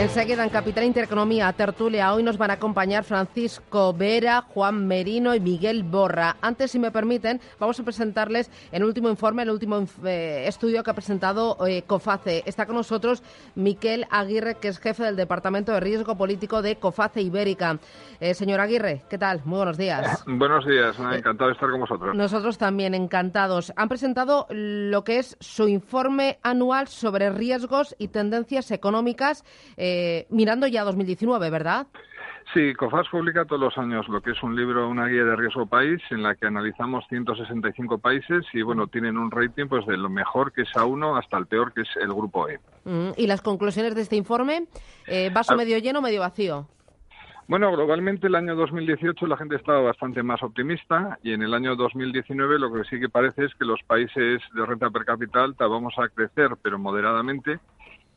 Enseguida en Capital Intereconomía, tertulia, hoy nos van a acompañar Francisco Vera, Juan Merino y Miguel Borra. Antes, si me permiten, vamos a presentarles el último informe, el último eh, estudio que ha presentado eh, COFACE. Está con nosotros Miquel Aguirre, que es jefe del Departamento de Riesgo Político de COFACE Ibérica. Eh, señor Aguirre, ¿qué tal? Muy buenos días. buenos días, encantado de estar con vosotros. Nosotros también, encantados. Han presentado lo que es su informe anual sobre riesgos y tendencias económicas. Eh, mirando ya 2019, ¿verdad? Sí, COFAS publica todos los años lo que es un libro, una guía de riesgo país, en la que analizamos 165 países y, bueno, tienen un rating pues de lo mejor que es A1 hasta el peor que es el grupo E. Mm, ¿Y las conclusiones de este informe? Eh, ¿Vaso ah. medio lleno medio vacío? Bueno, globalmente el año 2018 la gente estaba bastante más optimista y en el año 2019 lo que sí que parece es que los países de renta per cápita alta vamos a crecer, pero moderadamente,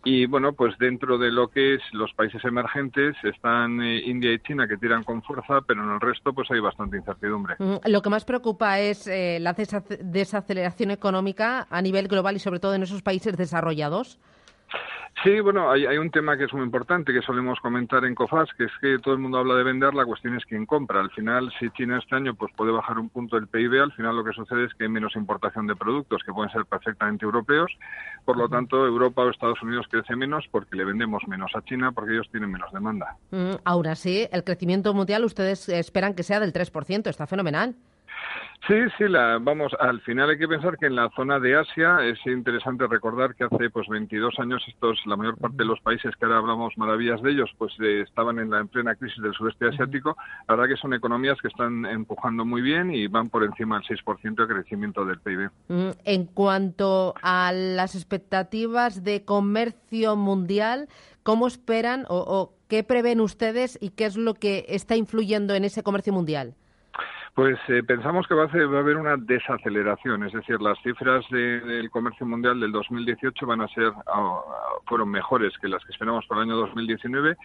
y bueno, pues dentro de lo que es los países emergentes están eh, India y China que tiran con fuerza, pero en el resto pues hay bastante incertidumbre. Mm, lo que más preocupa es eh, la desaceleración económica a nivel global y sobre todo en esos países desarrollados. Sí, bueno, hay, un tema que es muy importante que solemos comentar en COFAS, que es que todo el mundo habla de vender, la cuestión es quién compra. Al final, si China este año pues puede bajar un punto el PIB, al final lo que sucede es que hay menos importación de productos que pueden ser perfectamente europeos. Por lo tanto, Europa o Estados Unidos crece menos porque le vendemos menos a China porque ellos tienen menos demanda. Mm, ahora sí, el crecimiento mundial ustedes esperan que sea del 3%, está fenomenal. Sí, sí, la, vamos, al final hay que pensar que en la zona de Asia es interesante recordar que hace pues 22 años estos, la mayor parte de los países que ahora hablamos maravillas de ellos, pues eh, estaban en la en plena crisis del sudeste asiático. La verdad que son economías que están empujando muy bien y van por encima del 6% de crecimiento del PIB. Mm, en cuanto a las expectativas de comercio mundial, ¿cómo esperan o, o qué prevén ustedes y qué es lo que está influyendo en ese comercio mundial? Pues eh, pensamos que va a, haber una desaceleración, es decir, las cifras del comercio mundial del 2018 van a ser ah, fueron mejores que las que esperamos para el año 2019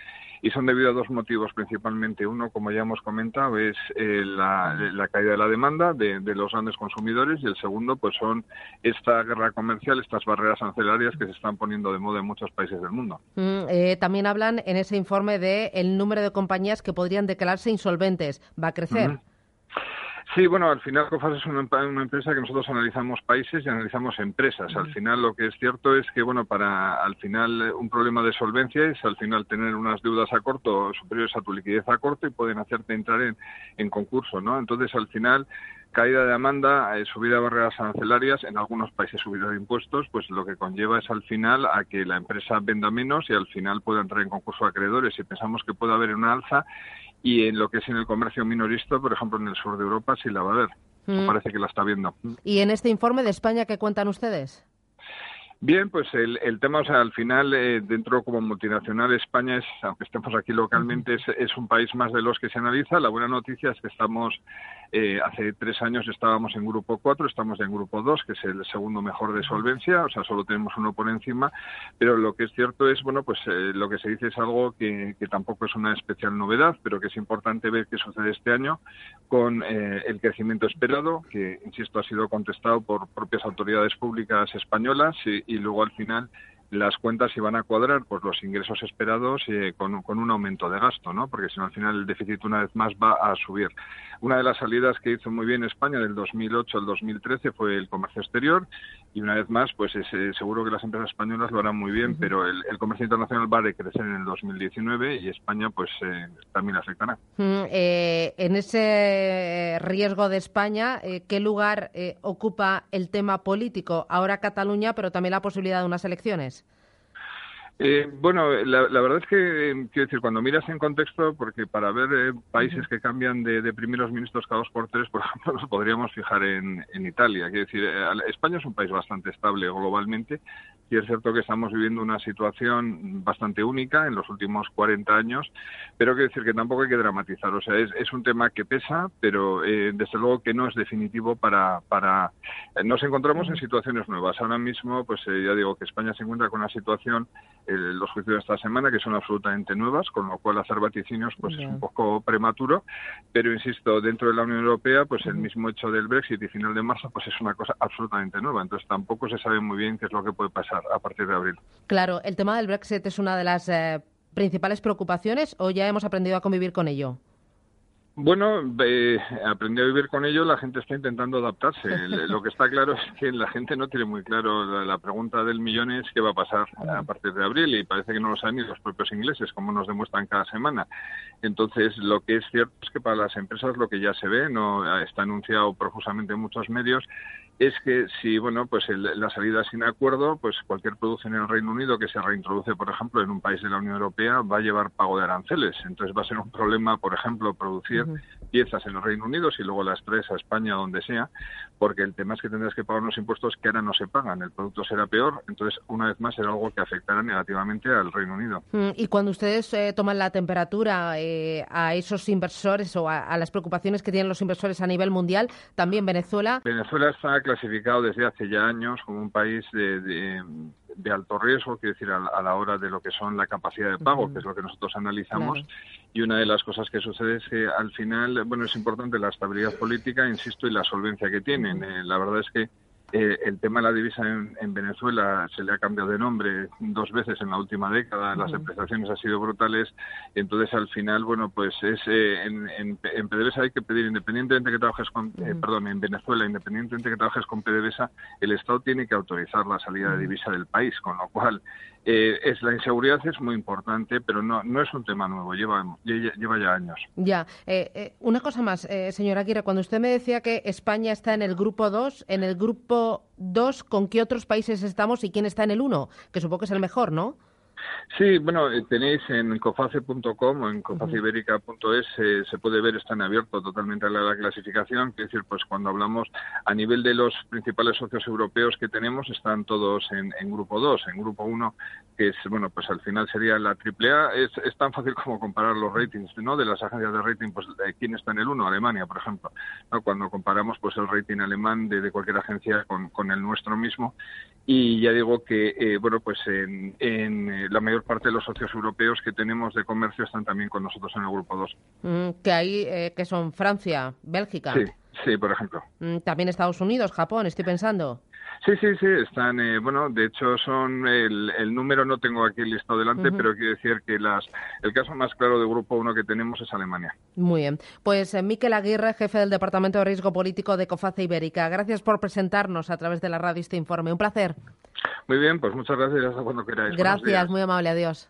y son debido a dos motivos principalmente. Uno, como ya hemos comentado, es eh, la, caída de la demanda de, los grandes consumidores y el segundo, pues son esta guerra comercial, estas barreras arancelarias que se están poniendo de moda en muchos países del mundo. Mm, eh, también hablan en ese informe de el número de compañías que podrían declararse insolventes. ¿Va a crecer? Sí, bueno, al final COFAS es una, empresa que nosotros analizamos países y analizamos empresas. Al final lo que es cierto es que, bueno, para al final un problema de solvencia es al final tener unas deudas a corto superiores a tu liquidez a corto y pueden hacerte entrar en, en concurso, ¿no? Entonces, al final caída de demanda, eh, subida de barreras arancelarias, en algunos países subida de impuestos, pues lo que conlleva es al final a que la empresa venda menos y al final pueda entrar en concurso de acreedores. Y pensamos que puede haber una alza y en lo que es en el comercio minorista, por ejemplo, en el sur de Europa sí la va a haber. Mm. Parece que la está viendo. ¿Y en este informe de España qué cuentan ustedes? Bien, pues el, el tema, o sea, al final, eh, dentro como multinacional, España es, aunque estemos aquí localmente, es, es, un país más de los que se analiza. La buena noticia es que estamos eh, hace tres años estábamos en grupo 4, estamos en grupo 2, que es el segundo mejor de solvencia, o sea, solo tenemos uno por encima, pero lo que es cierto es, bueno, pues eh, lo que se dice es algo que, tampoco es una especial novedad, pero que es importante ver qué sucede este año con eh, el crecimiento esperado, que, insisto, ha sido contestado por propias autoridades públicas españolas y luego al final las cuentas iban a cuadrar pues los ingresos esperados con, un aumento de gasto, ¿no? Porque si no al final el déficit una vez más va a subir. Una de las salidas que hizo muy bien España del 2008 al 2013 fue el comercio exterior y una vez más, pues es, eh, seguro que las empresas españolas lo harán muy bien, pero el, comercio internacional va a decrecer en el 2019 y España pues eh, también afectará. Mm, eh, en ese riesgo de España, ¿qué lugar ocupa el tema político? Ahora Cataluña, pero también la posibilidad de unas elecciones. Eh, bueno, la, verdad es que, eh, quiero decir, cuando miras en contexto, porque para ver eh, países que cambian de, primeros ministros cada dos por tres, por ejemplo, nos podríamos fijar en, en Italia. Quiero decir, España es un país bastante estable globalmente y es cierto que estamos viviendo una situación bastante única en los últimos 40 años, pero quiero decir que tampoco hay que dramatizar. O sea, es, es un tema que pesa, pero desde luego que no es definitivo para... para nos encontramos en situaciones nuevas. Ahora mismo, pues ya digo que España se encuentra con una situación los juicios de esta semana, que son absolutamente nuevas, con lo cual hacer vaticinios pues es un poco prematuro, pero insisto, dentro de la Unión Europea, pues el mismo hecho del Brexit y final de marzo, pues es una cosa absolutamente nueva, entonces tampoco se sabe muy bien qué es lo que puede pasar a partir de abril. Claro, el tema del Brexit es una de las eh, principales preocupaciones o ya hemos aprendido a convivir con ello. Bueno, eh, aprendí a vivir con ello, la gente está intentando adaptarse. Lo que está claro es que la gente no tiene muy claro la, pregunta del millón es qué va a pasar a partir de abril y parece que no lo saben ni los propios ingleses, como nos demuestran cada semana. Entonces, lo que es cierto es que para las empresas lo que ya se ve, no está anunciado profusamente en muchos medios, es que si bueno pues la salida sin acuerdo pues cualquier producción en el Reino Unido que se reintroduce por ejemplo en un país de la Unión Europea va a llevar pago de aranceles. Entonces va a ser un problema por ejemplo producir piezas en el Reino Unido si luego las traes a España donde sea porque el tema es que tendrás que pagar unos impuestos que ahora no se pagan. El producto será peor entonces una vez más será algo que afectará negativamente al Reino Unido. Mm, y cuando ustedes eh, toman la temperatura eh, a esos inversores o a, las preocupaciones que tienen los inversores a nivel mundial también Venezuela. Venezuela está clasificado desde hace ya años como un país de, de, alto riesgo, quiero decir, a, la hora de lo que son la capacidad de pago, que es lo que nosotros analizamos. Y una de las cosas que sucede es que al final, bueno, es importante la estabilidad política, insisto, y la solvencia que tienen. Eh, la verdad es que eh, el tema de la divisa en, Venezuela se le ha cambiado de nombre dos veces en la última década, las empezaciones han sido brutales, entonces al final, bueno, pues es eh, en, en, PDVSA hay que pedir, independientemente que trabajes con, eh, perdón, en Venezuela, independientemente que trabajes con PDVSA, el Estado tiene que autorizar la salida de divisa del país, con lo cual eh, es la inseguridad es muy importante, pero no, no es un tema nuevo, lleva, lleva ya años. Ya, una cosa más, señora Aguirre, cuando usted me decía que España está en el grupo 2, en el grupo 2, ¿con qué otros países estamos y quién está en el 1? Que supongo que es el mejor, ¿no? Sí, bueno, eh, tenéis en coface.com o en cofaciberica.es eh, se puede ver, están abiertos totalmente a la, clasificación, es decir, pues cuando hablamos a nivel de los principales socios europeos que tenemos, están todos en, grupo 2, en grupo 1, que es, bueno, pues al final sería la AAA, es, es tan fácil como comparar los ratings, ¿no? De las agencias de rating, pues quién está en el 1, Alemania, por ejemplo, Cuando comparamos pues el rating alemán de, cualquier agencia con, con, el nuestro mismo, y ya digo que, eh, bueno, pues en, en la mayor parte de los socios europeos que tenemos de comercio están también con nosotros en el grupo 2. Mm, que hay, eh, que son Francia, Bélgica. Sí, sí, por ejemplo. Mm, también Estados Unidos, Japón, estoy pensando. Sí, sí, sí, están, eh, bueno, de hecho son, el, el, número no tengo aquí el listado delante, pero quiero decir que las, el caso más claro de Grupo 1 que tenemos es Alemania. Muy bien. Pues eh, Miquel Aguirre, jefe del Departamento de Riesgo Político de COFACE Ibérica, gracias por presentarnos a través de la radio este informe. Un placer. Muy bien, pues muchas gracias hasta cuando queráis. Gracias, muy amable, adiós.